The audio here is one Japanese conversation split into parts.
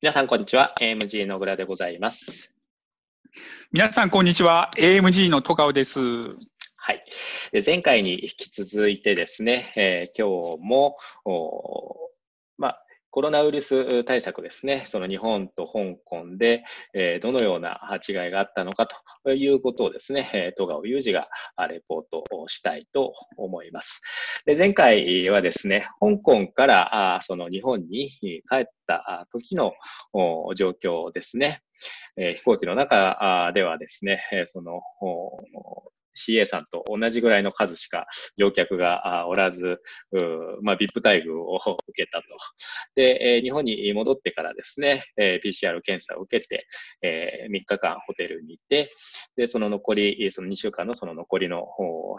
皆さん、こんにちは。AMG の小倉でございます。皆さん、こんにちは。AMG の戸川です。はい。で前回に引き続いてですね、えー今日も、コロナウイルス対策ですね、その日本と香港で、えーどのような違いがあったのかということをですね、戸川裕二がレポートをしたいと思います。で前回はですね、香港からあその日本に帰った時の状況ですね、えー飛行機の中ではですね、その CA さんと同じぐらいの数しか乗客がおらず、まあ、VIP 待遇を受けたと。で、え日本に戻ってからですね、え PCR 検査を受けて、え3日間ホテルにいて、で、その残り、その2週間のその残りの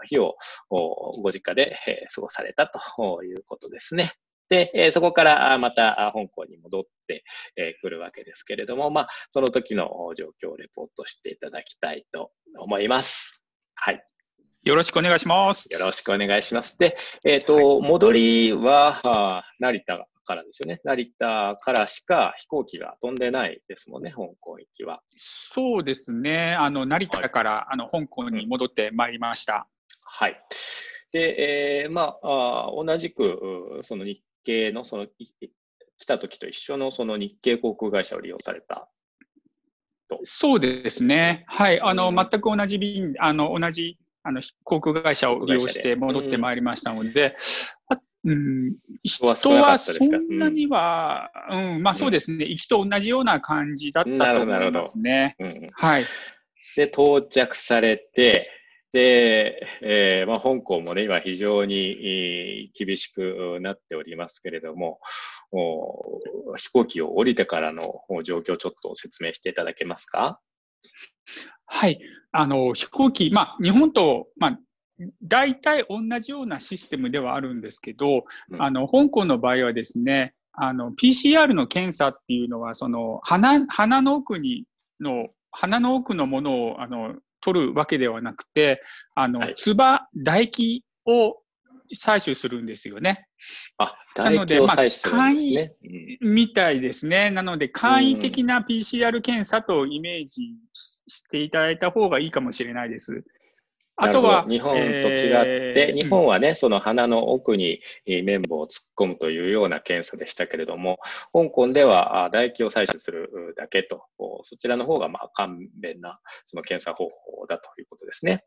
日をご実家で、え過ごされたということですね。で、えそこからまた香港に戻ってえー来るわけですけれども、まあ、その時の状況をレポートしていただきたいと思います。はい。よろしくお願いします。よろしくお願いします。で、えっ、と、戻りは、成田からですよね。成田からしか飛行機が飛んでないですもんね、香港行きは。そうですね。あの、成田から、あの、香港に戻ってまいりました。はい。で、えーまああー、同じく、うその日系の、その、い来た時と一緒のその日系航空会社を利用された。そうですね。はい。あの、うん全く同じ便、あの、同じ、あの、航空会社を利用して戻ってまいりましたので、あうん、人はそんなには、うん、まあそうですね。行きと同じような感じだったと思いますね。うんうんはい。で、到着されて、で、えーまあ、香港もね、今非常にえー厳しくなっておりますけれども、お飛行機を降りてからのお状況をちょっと説明していただけますか？はい。あの、飛行機、まあ、日本と、まあ、大体同じようなシステムではあるんですけど、うん。あの、香港の場合はですね、あの、PCR の検査っていうのは、その、鼻、鼻の奥に、の、鼻の奥のものを、あの、取るわけではなくて、あの、はい。唾、唾液を採取するんですよね。あ、なのでまあ採取するんですね。うんみたいですね。なので、簡易的な PCR 検査とイメージししていただいた方がいいかもしれないです。あとは、日本と違って、えー日本はね、その鼻の奥にえー綿棒を突っ込むというような検査でしたけれども、香港ではあ唾液を採取するだけと、そちらの方がまあ簡便なその検査方法だということですね。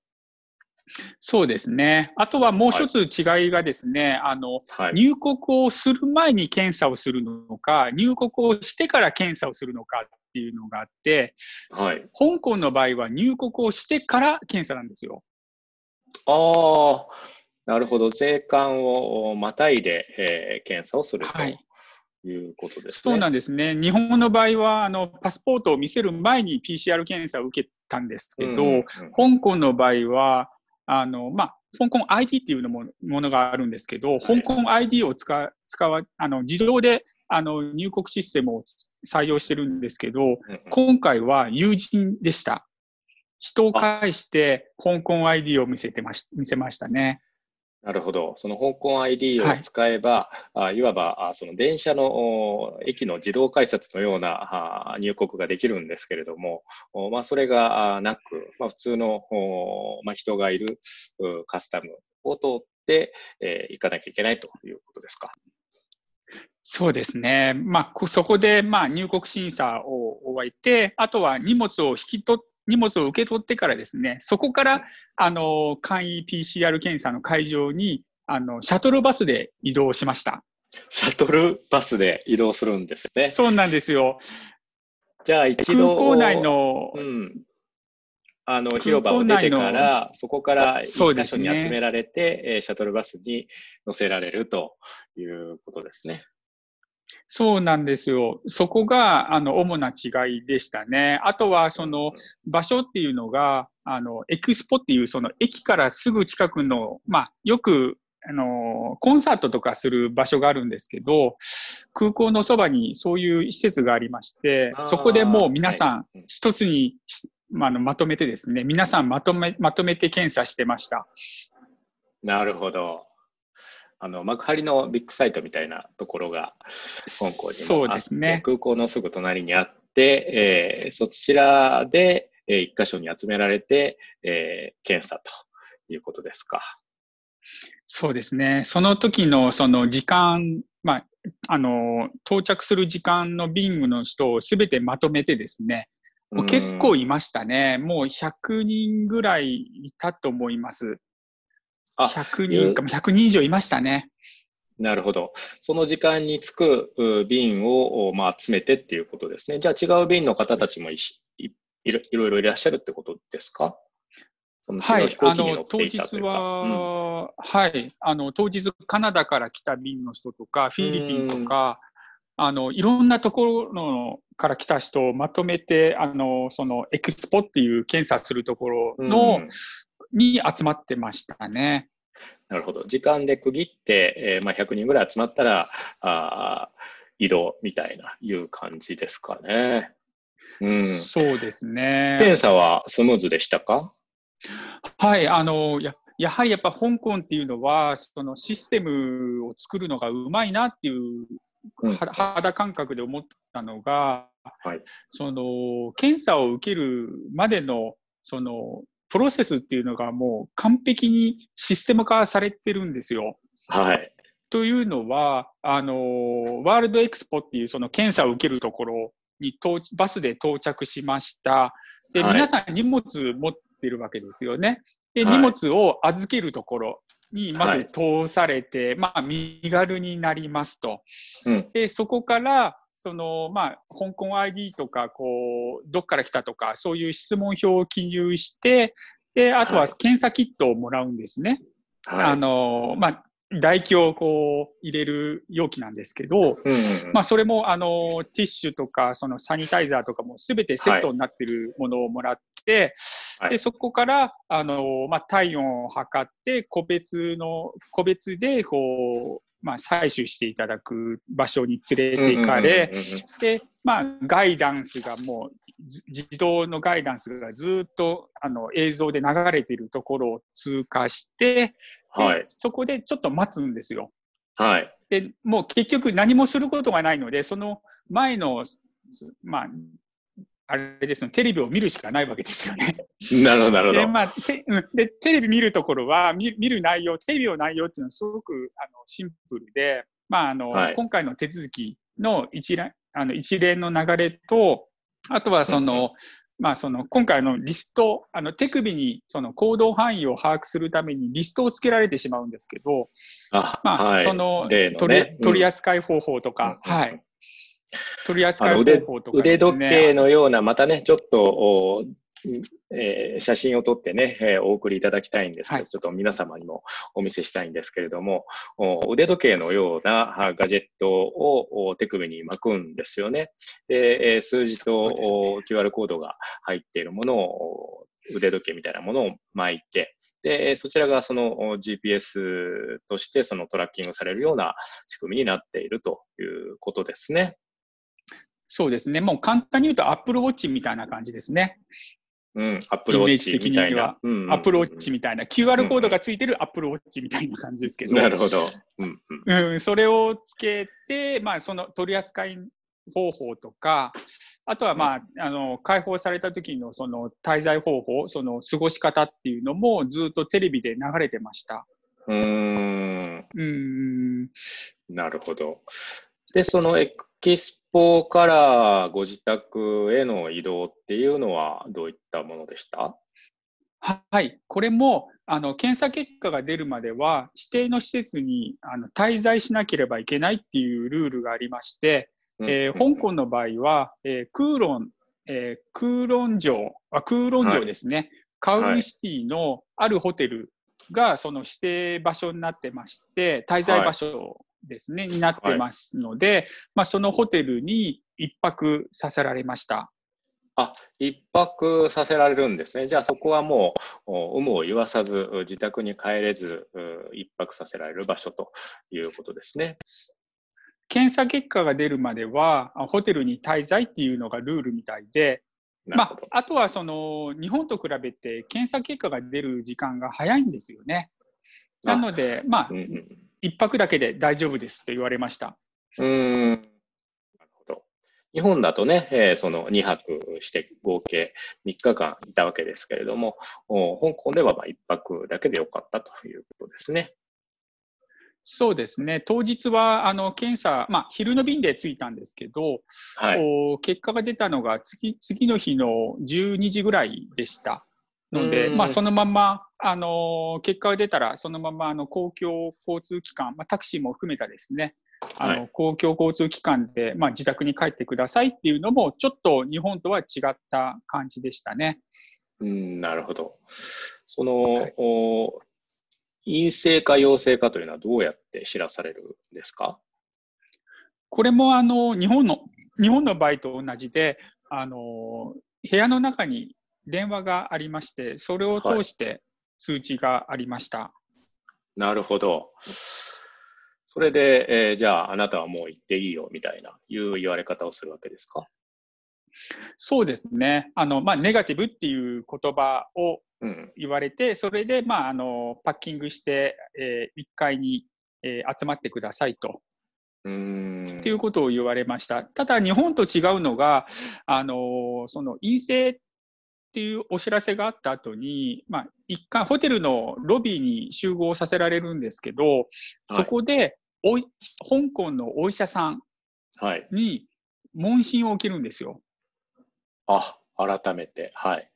そうですね。あとはもう一つ違いがですね、あの、はい。入国をする前に検査をするのか、入国をしてから検査をするのかっていうのがあって、はい。香港の場合は入国をしてから検査なんですよ。ああ、なるほど。税関をまたいで、えー検査をするはいということですそうね。なんですね。日本の場合は、あの、パスポートを見せる前に PCR 検査を受けたんですけど、うんうんうん香港の場合は、あの、まあ、香港 ID っていうのもものがあるんですけど、香港 ID を使う、使わ、あの、自動で、あの、入国システムを採用してるんですけど、今回は友人でした。人を介して、香港 ID を見せてまし、見せましたね。なるほど。その香港 ID をはい使えば、い、あいわばあその電車のお駅の自動改札のようなあ入国ができるんですけれども、おまあ、それがあなく、まあ、普通のおまあ、人がいるうカスタムを通って、えー行かなきゃいけないということですか？そうですね。まあ、こそこで、まあ、入国審査を終えて、あとは荷物を引き取っ荷物を受け取ってからですね、そこから、あの、簡易 PCR 検査の会場に、あの、シャトルバスで移動しました。シャトルバスで移動するんですね。そうなんですよ。じゃあ一空度、港内のう、ん。あの、広場を出てから、そこから一箇所に集められて、えーシャトルバスに乗せられるということですね。そうなんですよ。そこが、あの、主な違いでしたね。あとは、その、場所っていうのが、あの、エクスポっていう、その、駅からすぐ近くの、まあ、よく、あの、コンサートとかする場所があるんですけど、空港のそばにそういう施設がありましてそこでもう皆さん一つにし、まあ、あのまとめてですね、皆さんまとめ、まとめて検査してました。なるほど。あの幕張のビッグサイトみたいなところが香港にもそうですね。空港のすぐ隣にあって、えーそちらで、えー一箇所に集められて、えー検査ということですか。そうですね。その時のその時間、まあ、あの、到着する時間のビングの人をすべてまとめてですね、もう結構いましたね。もう100人ぐらいいたと思います。あ100人か、100人以上いましたね。なるほど。その時間に着くう便を、おまあ、集めてっていうことですね。じゃあ違う便の方たちもいしいいろいろいらっしゃるってことですか？その違う飛。行はいあの、機に乗って当日いたというか。は、はい。あの、当日カナダから来た便の人とか、フィリピンとか、あの、いろんなところのから来た人をまとめて、あの、そのエクスポっていう検査するところうんの、うんに集まってましたね。なるほど。時間で区切って、えーまあ、100人ぐらい集まったら、あー移動みたいな、いう感じですかね。うん。そうですね。検査はスムーズでしたか？はい、あの、や、やはりやっぱ香港っていうのは、そのシステムを作るのがうまいなっていう、うんは肌感覚で思ったのが、はいその、検査を受けるまでの、その、プロセスっていうのがもう完璧にシステム化されてるんですよ。はい。というのは、あの、ワールドエクスポっていうその検査を受けるところに到バスで到着しました。で、はい皆さん荷物持ってるわけですよね。で、はい荷物を預けるところにまずはい通されて、まあ、身軽になりますと。うん。で、そこから、その、まあ、香港 ID とか、こう、どっから来たとか、そういう質問票を記入して、で、あとははい検査キットをもらうんですね。はい。あの、まあ、唾液をこう入れる容器なんですけど、うんうんまあ、それも、あの、ティッシュとか、そのサニタイザーとかもすべてセットになってるものをもらって、はいで、そこから、あの、まあ、体温を測って、個別の、個別で、こう、まあ、採取していただく場所に連れて行かれ、で、まあ、ガイダンスがもう、ず自動のガイダンスがずっと、あの、映像で流れているところを通過して、ではい。そこでちょっと待つんですよ。はい。で、もう結局何もすることがないので、その前の、すまあ、あれですね、テレビを見るしかないわけですよね。なるほど、なるほで、ど。まあ、で、テレビ見るところは、見見る内容、テレビの内容っていうのはすごくあのシンプルで、まあ、あの、はい今回の手続きの一覧、あの一連の流れと、あとはその、まあ、その、今回のリスト、あの、手首にその行動範囲を把握するためにリストをつけられてしまうんですけど、あ、まあ、はい。そのね取り扱い方法とか、うんはい。取り扱い方法とかね、時計のような、またね、ちょっと、おえー写真を撮ってね、えーお送りいただきたいんですけど、はいちょっと皆様にもお見せしたいんですけれども、お腕時計のようなあガジェットをお手首に巻くんですよね。で、えー数字と、ねお QR コードが入っているものを、お腕時計みたいなものを巻いて、で、そちらがそのお GPS としてそのトラッキングされるような仕組みになっているということですね。そうですね。もう簡単に言うと Apple Watch みたいな感じですね。うん、アップルウォッチみたいな。うんうんうん Apple Watch みたいな。QR コードがついてる Apple Watch みたいな感じですけど。なるほど。うんうんうん、それをつけて、まあ、その取り扱い方法とか、あとは、まあ、あの、解放された時のその滞在方法、その過ごし方っていうのもずっとテレビで流れてました。うーん、うん。なるほど。で、そのエキスポからご自宅への移動っていうのはどういったものでした？はい。これも、あの、検査結果が出るまでは、指定の施設にあの滞在しなければいけないっていうルールがありまして、えー香港の場合は、えークーロン、えークーロン城、あクーロン城ですね、カウンシティのあるホテルがその指定場所になってまして、滞在場所ですね、になってますので、まあ、そのホテルに一泊させられました。あ、一泊させられるんですね。じゃあそこはもう、お有無を言わさず、自宅に帰れず、う一泊させられる場所ということですね。検査結果が出るまでは、あホテルに滞在っていうのがルールみたいで、ま。あ、あとはその日本と比べて検査結果が出る時間が早いんですよね。なので、まあうん、うん1泊だけで大丈夫ですと言われました。うんなるほど。日本だとね、えー、その2泊して合計3日間いたわけですけれども、香港ではまあ1泊だけでよかったということですね。そうですね。当日は、あの、検査、まあ、昼の便で着いたんですけど、はい、結果が出たのが次、次の日の12時ぐらいでした。ので、まあ、そのまま、あの、結果が出たら、そのまま、あの、公共交通機関、まあ、タクシーも含めたですね、あの、はい、公共交通機関で、まあ、自宅に帰ってくださいっていうのも、ちょっと日本とは違った感じでしたね。うん、なるほど。その、はい、お陰性か陽性かというのはどうやって知らされるんですか？これもあの日本の日本の場合と同じであの部屋の中に電話がありましてそれを通して通知がありました。はい、なるほど。それで、えー、じゃああなたはもう行っていいよみたいないう言われ方をするわけですか？そうですね。あの、まあ、ネガティブっていう言葉を言われて、うん、それで、まあ、あの、パッキングして、えー、1階に、えー、集まってくださいと。うんっていうことを言われました。ただ、日本と違うのが、あの、その陰性っていうお知らせがあった後に、まあ、一回ホテルのロビーに集合させられるんですけど、そこでおい、香港のお医者さんに問診を受けるんですよ。あ、改めて。はい。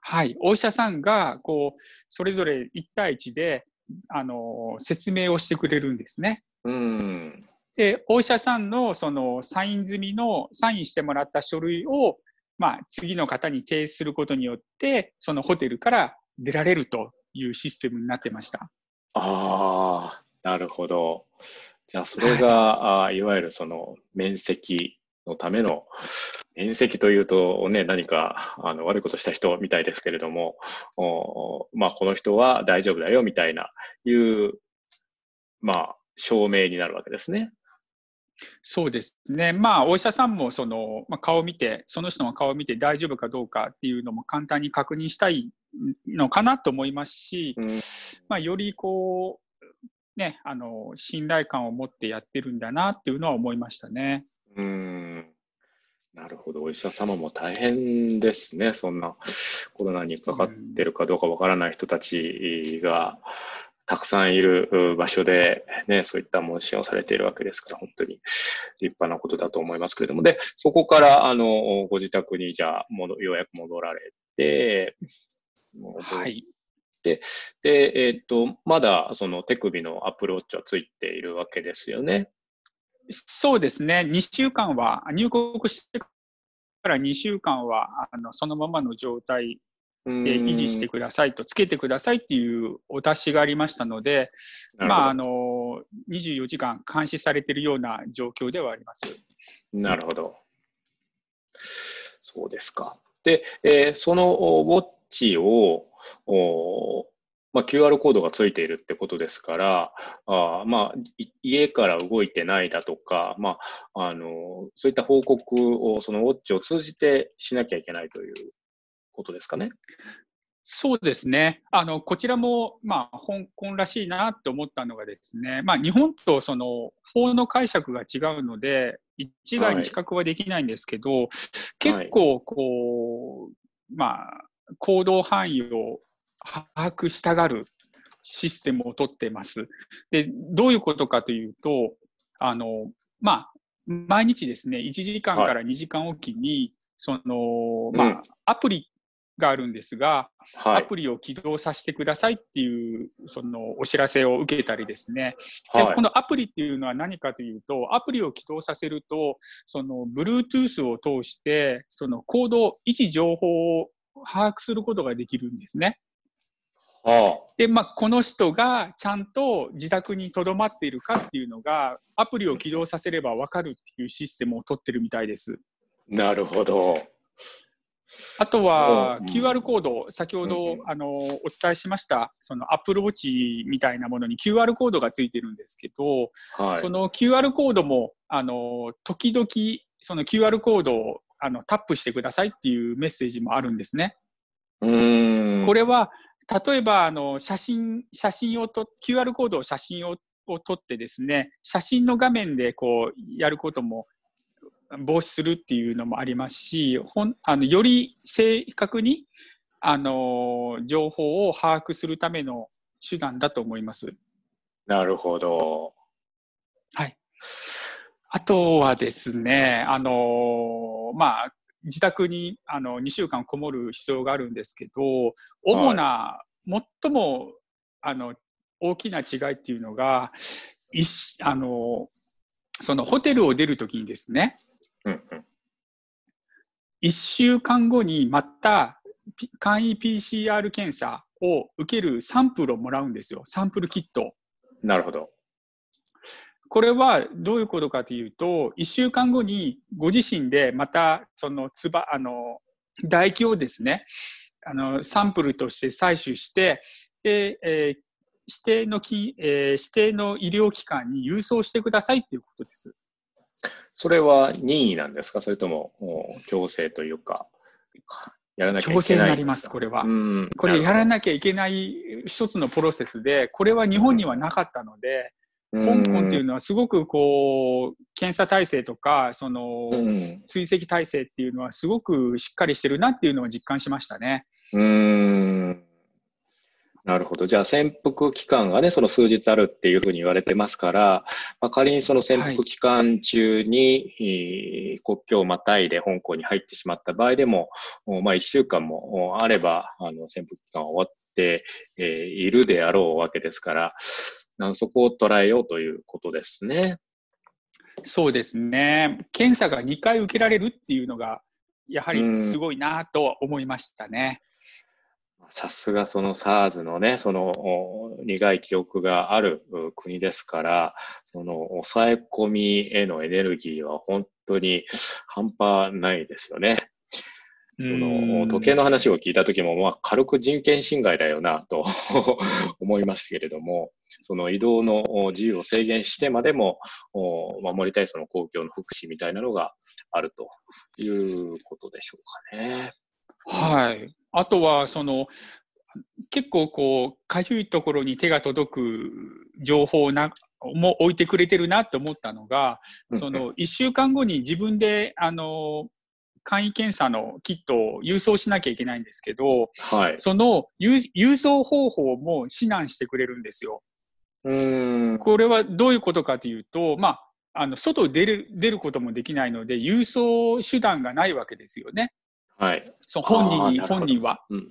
はい。お医者さんが、こう、それぞれ1対1で、あの、説明をしてくれるんですね。うん。で、お医者さんの、その、サイン済みの、サインしてもらった書類を、まあ、次の方に提出することによって、そのホテルから出られるというシステムになってました。ああ、なるほど。じゃあ、それが、はい、あいわゆるその面積のための遠石というとね、何かあの悪いことした人みたいですけれども、おまあ、この人は大丈夫だよみたいな、いう、まあ、証明になるわけですね。そうですね。まあ、お医者さんもその、まあ、顔を見て、その人の顔を見て大丈夫かどうかっていうのも簡単に確認したいのかなと思いますし、うん、まあ、よりこう、ね、あの、信頼感を持ってやってるんだなっていうのは思いましたね。うんなるほど。お医者様も大変ですね。そんなコロナにかかってるかどうかわからない人たちがたくさんいる場所で、ね、そういった問診をされているわけですから、本当に立派なことだと思いますけれども。で、そこから、あの、ご自宅にじゃあ、もようやく戻られて、はい。で、で、えっ、と、まだその手首のアプローチはついているわけですよね。そうですね、2週間は、入国してから2週間は、あのそのままの状態で維持してくださいと、つけてくださいっていうお達しがありましたので、まあ、あの24時間監視されているような状況ではあります。なるほど。そうですか。で、えー、そのウォッチを、まあ、QR コードがついているってことですから、あまあ、家から動いてないだとか、まあ、あの、そういった報告を、そのウォッチを通じてしなきゃいけないということですかね？そうですね。あの、こちらも、まあ、香港らしいなって思ったのがですね、まあ、日本とその法の解釈が違うので、一概に比較はできないんですけど、はい、結構、こう、まあ、行動範囲を把握したがるシステムを取ってます。で、どういうことかというと、あの、まあ、毎日ですね、1時間から2時間おきに、はい、その、まあ、うん、アプリがあるんですが、はい、アプリを起動させてくださいっていう、そのお知らせを受けたりですね。はい、このアプリっていうのは何かというと、アプリを起動させると、その Bluetooth を通して、そのコード、位置情報を把握することができるんですね。で、まあ、この人がちゃんと自宅に留まっているかっていうのが、アプリを起動させれば分かるっていうシステムを取ってるみたいです。なるほど。あとは、QR コード、先ほど、あの、お伝えしました、そのアップルウォッチみたいなものに QR コードがついてるんですけど、はい、その QR コードも、あの、時々、その QR コードをあのタップしてくださいっていうメッセージもあるんですね。うんこれは例えば、あの、写真、写真をと、QR コードを写真をを撮ってですね、写真の画面でこうやることも防止するっていうのもありますし、ほんあのより正確にあの情報を把握するための手段だと思います。なるほど。はい。あとはですね、あのまあ、自宅にあの2週間こもる必要があるんですけど、主な、はい、最もあの大きな違いっていうのが、いあのそのホテルを出るときにですね、うんうん、1週間後にまた簡易 PCR 検査を受けるサンプルをもらうんですよ。サンプルキット。なるほど。これはどういうことかというと、1週間後にご自身でまた、その、つば、あの、唾液をですね、あの、サンプルとして採取して、で、えー、指定のき、えー、指定の医療機関に郵送してくださいっていうことです。それは任意なんですか？それとも強制というか、やらなきゃいけない強制になります、これは。これやらなきゃいけない一つのプロセスで、これは日本にはなかったので、香港っていうのはすごくこう、検査体制とか、その、追跡体制っていうのはすごくしっかりしてるなっていうのを実感しましたね。うん。なるほど。じゃあ潜伏期間がね、その数日あるっていうふうに言われてますから、まあ、仮にその潜伏期間中に、はい、国境をまたいで香港に入ってしまった場合でも、まあ1週間もあれば、あの潜伏期間は終わって、えー、いるであろうわけですから、そこを捉えようということですね。そうですね。検査が2回受けられるっていうのが、やはりすごいなと思いましたね。さすがその SARS のね、その苦い記憶がある国ですから、その抑え込みへのエネルギーは本当に半端ないですよね。その時計の話を聞いた時も、まあ、軽く人権侵害だよなと 思いましたけれども、その移動の自由を制限してまでも守りたいその公共の福祉みたいなのがあるということでしょうかね。はい。あとは、その、結構こう、かゆいところに手が届く情報な、も置いてくれてるなと思ったのが、その、一週間後に自分で、あの、簡易検査のキットを郵送しなきゃいけないんですけど、はい、その郵送方法も指南してくれるんですよ。うんこれはどういうことかというと、まあ、あの外出る出ることもできないので、郵送手段がないわけですよね。はい。そう本人に、本人は、うん。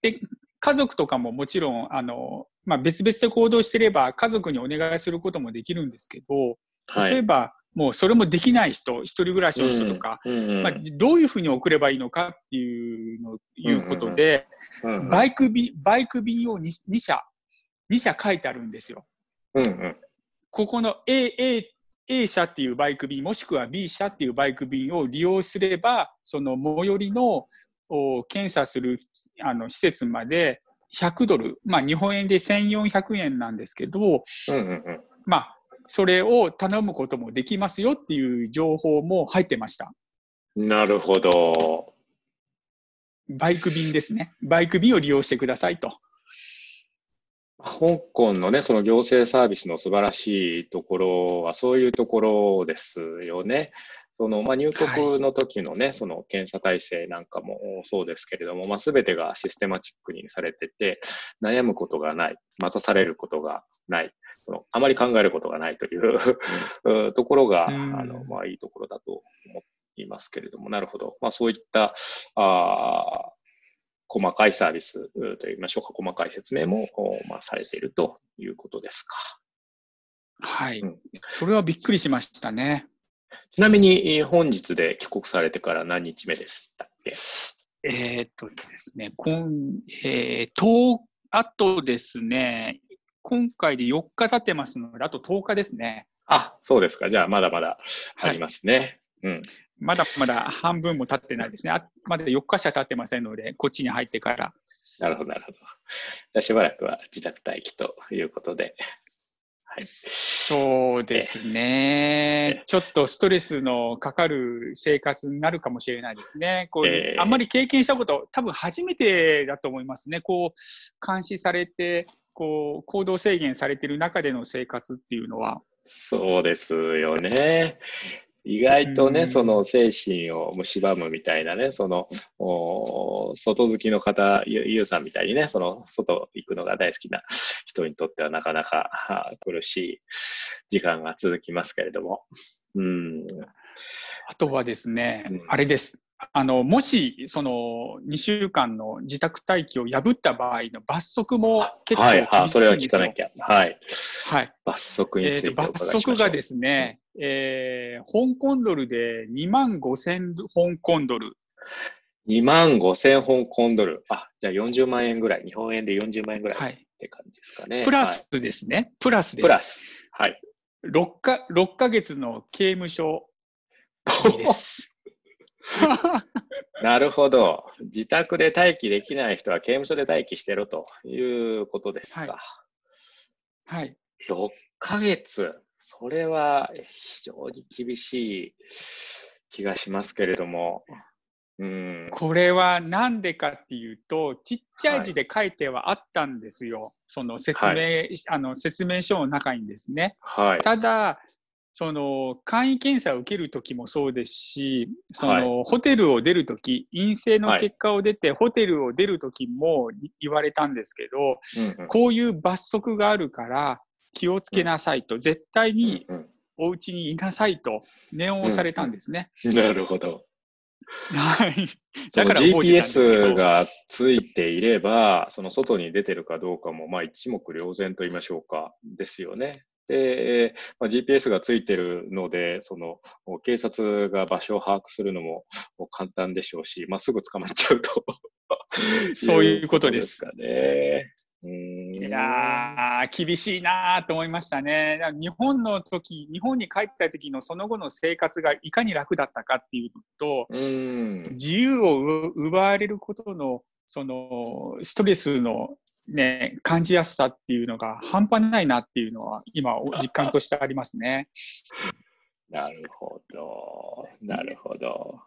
で、家族とかももちろん、あの、まあ、別々で行動してれば、家族にお願いすることもできるんですけど、例えば、はい、もうそれもできない人、一人暮らしの人とか、まあ、どういうふうに送ればいいのかっていうの、いうことで、バイク便、バイク便を 2, 2社、2社書いてあるんですよ。うんうん、ここの A、A A 社っていうバイク便、もしくは B 社っていうバイク便を利用すれば、その最寄りの検査するあの施設まで100ドル、まあ日本円で1400円なんですけど、うんうんうん、まあそれを頼むこともできますよっていう情報も入ってました。なるほど。バイク便ですね。バイク便を利用してくださいと。香港のね、その行政サービスの素晴らしいところは、そういうところですよね。その、まあ、入国の時のね、はい、その検査体制なんかもそうですけれども、まあ、全てがシステマチックにされてて、悩むことがない、待たされることがない、その、あまり考えることがないというところが、あの、まあ、いいところだと思いますけれども、なるほど。まあ、そういった、あ細かいサービスといいましょうか、細かい説明も、まあ、されているということですか。はい、うん。それはびっくりしましたね。ちなみに、本日で帰国されてから何日目でしたっけ？えっとですね、今、えー、10、あとですね、今回で4日経ってますので、あと10日ですね。あ、そうですか。じゃあ、まだまだありますね。はい、うん。まだまだ半分も経ってないですね。あまだ4日しか経ってませんので、こっちに入ってから。なるほど、なるほど。しばらくは自宅待機ということで。はい、そうですね。ちょっとストレスのかかる生活になるかもしれないですね。こう、えー、あんまり経験したこと、多分初めてだと思いますね。こう、監視されて、こう、行動制限されてる中での生活っていうのは。そうですよね。意外とね、うんその精神を蝕むみたいなね、その、お外好きの方、ゆゆうさんみたいにね、その外行くのが大好きな人にとってはなかなかは苦しい時間が続きますけれども。うん。あとはですね、うんあれです。あの、もし、その、2週間の自宅待機を破った場合の罰則も結構はい、厳しいんですよ。あ、それは聞かなきゃ。はい。はい。罰則についてお伺いし罰ましょう。則がですね、えー香港ドルで2万5千香港ドル。2万5千香港ドル。あ、じゃあ40万円ぐらい。日本円で40万円ぐらいっはい。て感じですかね。プラはいスですね。プラスです。プラス。はい。6か、6ヶ月の刑務所です。なるほど。自宅で待機できない人は刑務所で待機してろということですか。はいはい。6ヶ月。それは非常に厳しい気がしますけれども。うん。これはなんでかっていうと、ちっちゃい字で書いてはあったんですよ。その説明、はあの説明書の中にですね。はい。ただ、その簡易検査を受けるときもそうですし、その、ホテルを出るとき、陰性の結果を出て、ホテルを出るときもい言われたんですけど、うんうんこういう罰則があるから気をつけなさいと、絶対にうんお家にいなさいと念を押されたんですね。うんなるほど。はい。だから GPS がついていれば、その外に出てるかどうかも、まあ一目瞭然と言いましょうか、ですよね。で、まあ、GPS がついてるので、その、警察が場所を把握するのも簡単でしょうし、まあ、すぐ捕まっちゃうと。そういうことですかね。いやー、厳しいなーと思いましたね。日本の時、日本に帰った時のその後の生活がいかに楽だったかっていうのと、う。自由をう奪われることの、その、ストレスのね、感じやすさっていうのが半端ないなっていうのは、今、実感としてありますね。なるほど。なるほど。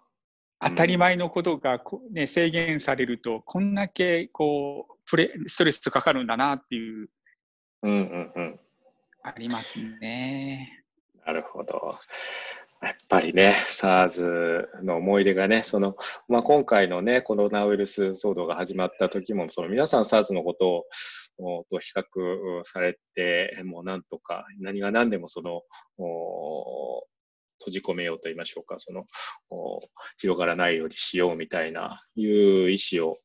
当たり前のことがこ、ね、制限されると、こんだけ、こう、プレ、ストレスかかるんだなっていう、うんうんうん。ありますね。なるほど。やっぱりね、SARS の思い出がね、その、まあ、今回のね、コロナウイルス騒動が始まった時も、その皆さん SARS のことを、と比較されて、もうなんとか、何が何でもその、閉じ込めようと言いましょうか、その、広がらないようにしようみたいな、いう意思を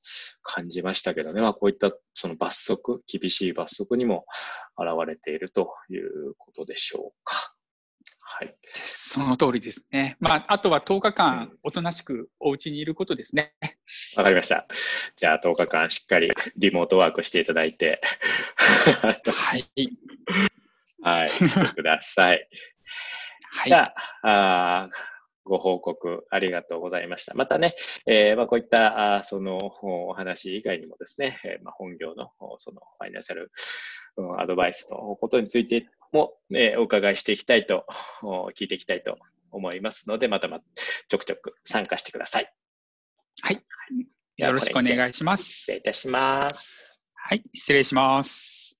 感じましたけどね、まあ、こういったその罰則、厳しい罰則にも現れているということでしょうか。はい。その通りですね。まあ、あとは10日う間ん、おとなしくお家にいることですね。わかりました。じゃあ10日間しっかりリモートワークしていただいて、はい。はい、してください。はいじ。ゃああーご報告ありがとうございました。またね、えーまあ、こういったあーそのお話以外にもですね、えーまあ、本業のおそのファイナンシャルうんアドバイスのことについても、ね、お伺いしていきたいと、お聞いていきたいと思いますので、またまちょくちょく参加してください。よろしくお願いしま失す礼。いたします。はい。失礼します。